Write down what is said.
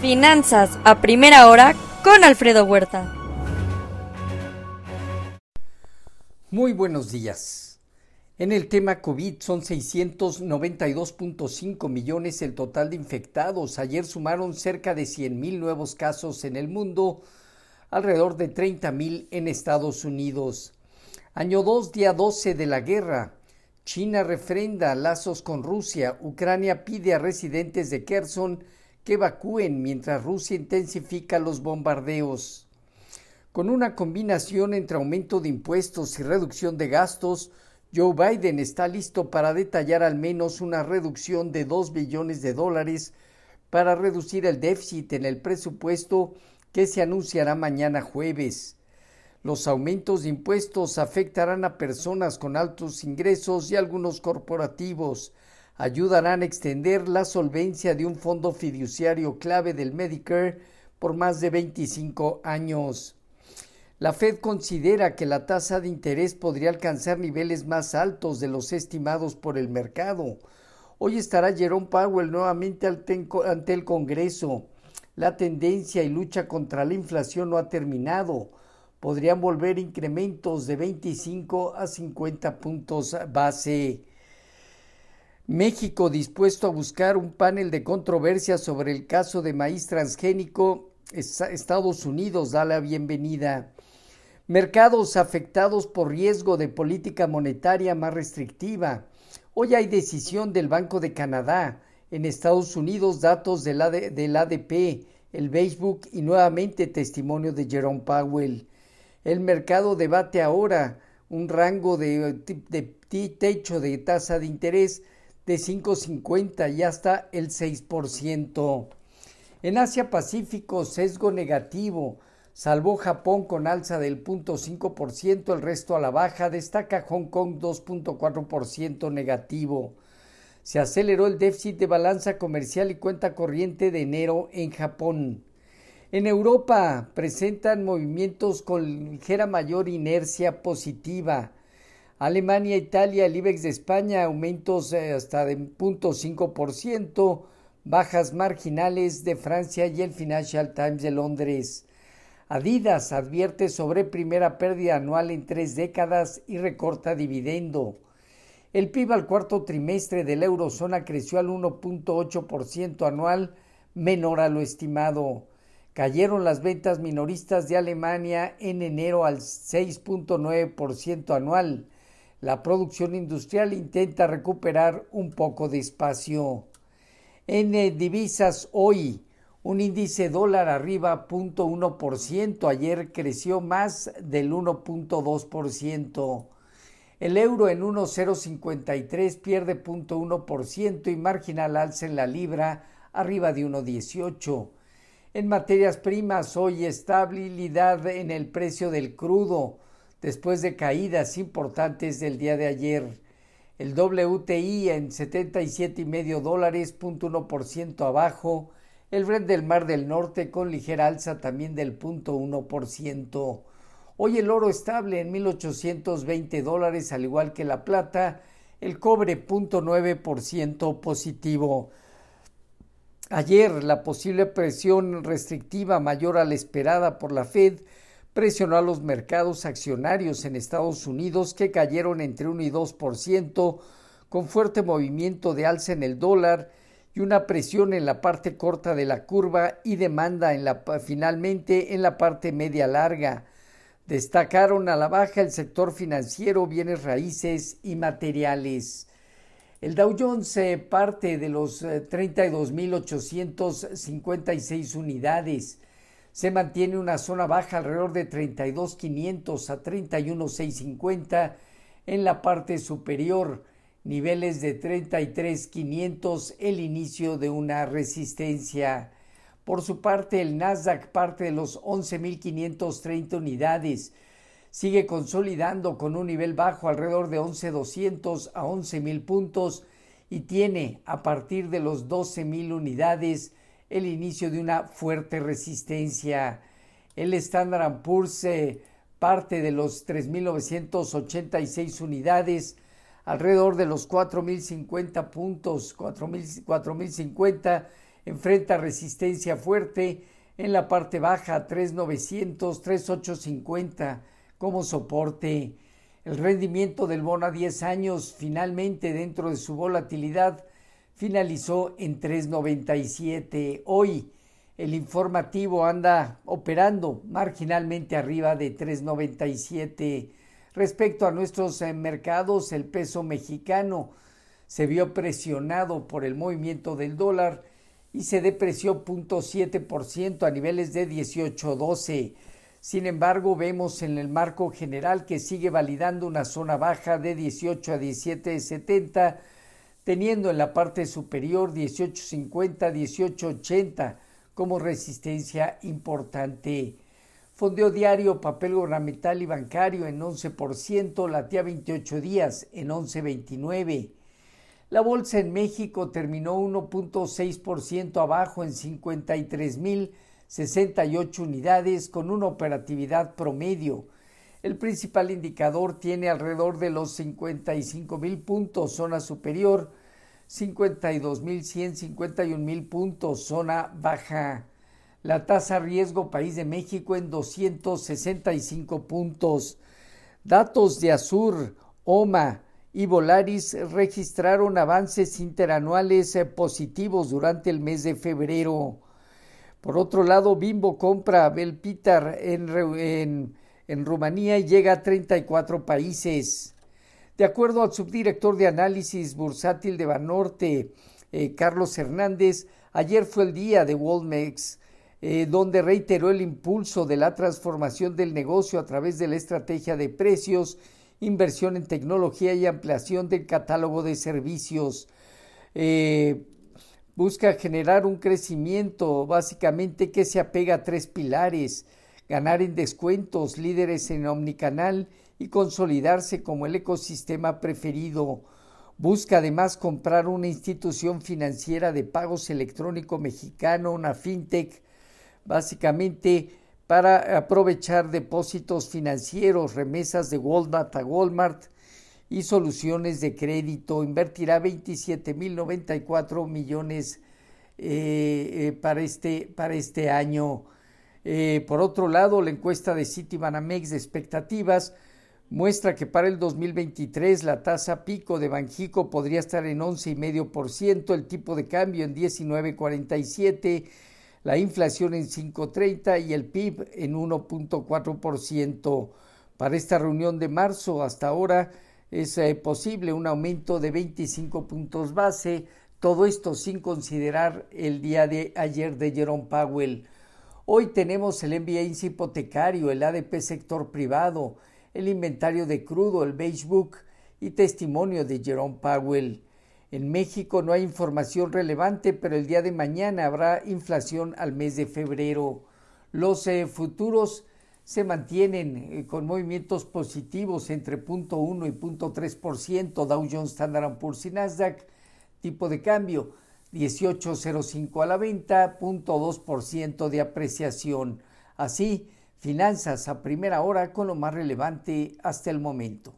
Finanzas a primera hora con Alfredo Huerta. Muy buenos días. En el tema COVID son 692.5 millones el total de infectados. Ayer sumaron cerca de 100 mil nuevos casos en el mundo, alrededor de 30 mil en Estados Unidos. Año 2, día 12 de la guerra. China refrenda lazos con Rusia. Ucrania pide a residentes de Kherson que evacúen mientras Rusia intensifica los bombardeos. Con una combinación entre aumento de impuestos y reducción de gastos, Joe Biden está listo para detallar al menos una reducción de 2 billones de dólares para reducir el déficit en el presupuesto que se anunciará mañana jueves. Los aumentos de impuestos afectarán a personas con altos ingresos y algunos corporativos, ayudarán a extender la solvencia de un fondo fiduciario clave del Medicare por más de 25 años. La Fed considera que la tasa de interés podría alcanzar niveles más altos de los estimados por el mercado. Hoy estará Jerome Powell nuevamente ante el Congreso. La tendencia y lucha contra la inflación no ha terminado. Podrían volver incrementos de 25 a 50 puntos base. México dispuesto a buscar un panel de controversia sobre el caso de maíz transgénico. Estados Unidos da la bienvenida. Mercados afectados por riesgo de política monetaria más restrictiva. Hoy hay decisión del Banco de Canadá. En Estados Unidos datos del, ADP, el Facebook y nuevamente testimonio de Jerome Powell. El mercado debate ahora un rango de, de techo de tasa de interés de 5,50 y hasta el 6%. En Asia Pacífico, sesgo negativo. Salvó Japón con alza del 0.5%, el resto a la baja. Destaca Hong Kong 2.4% negativo. Se aceleró el déficit de balanza comercial y cuenta corriente de enero en Japón. En Europa presentan movimientos con ligera mayor inercia positiva. Alemania, Italia, el IBEX de España, aumentos eh, hasta de 0.5%, bajas marginales de Francia y el Financial Times de Londres. Adidas advierte sobre primera pérdida anual en tres décadas y recorta dividendo. El PIB al cuarto trimestre de la eurozona creció al 1.8% anual, menor a lo estimado. Cayeron las ventas minoristas de Alemania en enero al 6.9% anual la producción industrial intenta recuperar un poco de espacio. En eh, divisas hoy, un índice dólar arriba 0.1%, ayer creció más del 1.2%. El euro en 1.053 pierde 0.1% y marginal alza en la libra arriba de 1.18. En materias primas hoy estabilidad en el precio del crudo después de caídas importantes del día de ayer. El WTI en 77,5 dólares, 0.1% abajo. El Brent del Mar del Norte con ligera alza también del 0.1%. Hoy el oro estable en 1.820 dólares, al igual que la plata. El cobre 0.9% positivo. Ayer la posible presión restrictiva mayor a la esperada por la Fed presionó a los mercados accionarios en Estados Unidos que cayeron entre 1 y 2% con fuerte movimiento de alza en el dólar y una presión en la parte corta de la curva y demanda en la, finalmente en la parte media larga. Destacaron a la baja el sector financiero, bienes raíces y materiales. El Dow Jones parte de los 32.856 eh, unidades, se mantiene una zona baja alrededor de 32.500 a 31.650 en la parte superior, niveles de 33.500 el inicio de una resistencia. Por su parte, el Nasdaq parte de los 11.530 unidades. Sigue consolidando con un nivel bajo alrededor de 11.200 a 11.000 puntos y tiene a partir de los 12.000 unidades el inicio de una fuerte resistencia. El Standard Poor's eh, parte de los 3.986 unidades, alrededor de los 4.050 puntos, 4.050 enfrenta resistencia fuerte en la parte baja 3900, 3850 como soporte. El rendimiento del bono a 10 años finalmente dentro de su volatilidad finalizó en 397. Hoy el informativo anda operando marginalmente arriba de 397. Respecto a nuestros eh, mercados, el peso mexicano se vio presionado por el movimiento del dólar y se depreció 0.7% a niveles de 18.12. Sin embargo, vemos en el marco general que sigue validando una zona baja de 18 a 17.70, teniendo en la parte superior 18.50, 18.80 como resistencia importante. Fondeo diario, papel gubernamental y bancario en 11%, latía 28 días en 11.29. La bolsa en México terminó 1.6% abajo en 53.068 unidades con una operatividad promedio. El principal indicador tiene alrededor de los 55.000 puntos, zona superior, 52.100, 51.000 puntos, zona baja. La tasa riesgo país de México en 265 puntos. Datos de Azur, OMA, y Volaris registraron avances interanuales eh, positivos durante el mes de febrero. Por otro lado, Bimbo compra Belpitar en, en, Rumanía y llega a 34 países. De acuerdo al subdirector de análisis bursátil de Banorte, eh, Carlos Hernández, ayer fue el día de Walmex, eh, donde reiteró el impulso de la transformación del negocio a través de la estrategia de precios inversión en tecnología y ampliación del catálogo de servicios. Eh, busca generar un crecimiento básicamente que se apega a tres pilares, ganar en descuentos, líderes en omnicanal y consolidarse como el ecosistema preferido. Busca además comprar una institución financiera de pagos electrónico mexicano, una fintech, básicamente para aprovechar depósitos financieros, remesas de Walmart a Walmart y soluciones de crédito. Invertirá 27.094 millones eh, eh, para, este, para este año. Eh, por otro lado, la encuesta de Citibanamex de expectativas muestra que para el 2023 la tasa pico de Banjico podría estar en 11,5%, el tipo de cambio en 19,47%, la inflación en 5.30 y el PIB en 1.4%. Para esta reunión de marzo hasta ahora es eh, posible un aumento de 25 puntos base, todo esto sin considerar el día de ayer de Jerome Powell. Hoy tenemos el MBA hipotecario, el ADP sector privado, el inventario de crudo, el Beige Book y testimonio de Jerome Powell. En México no hay información relevante, pero el día de mañana habrá inflación al mes de febrero. Los eh, futuros se mantienen eh, con movimientos positivos entre 0.1 y 0.3%, Dow Jones, Standard Poor's y Nasdaq, tipo de cambio 18.05 a la venta, 0.2% de apreciación. Así, finanzas a primera hora con lo más relevante hasta el momento.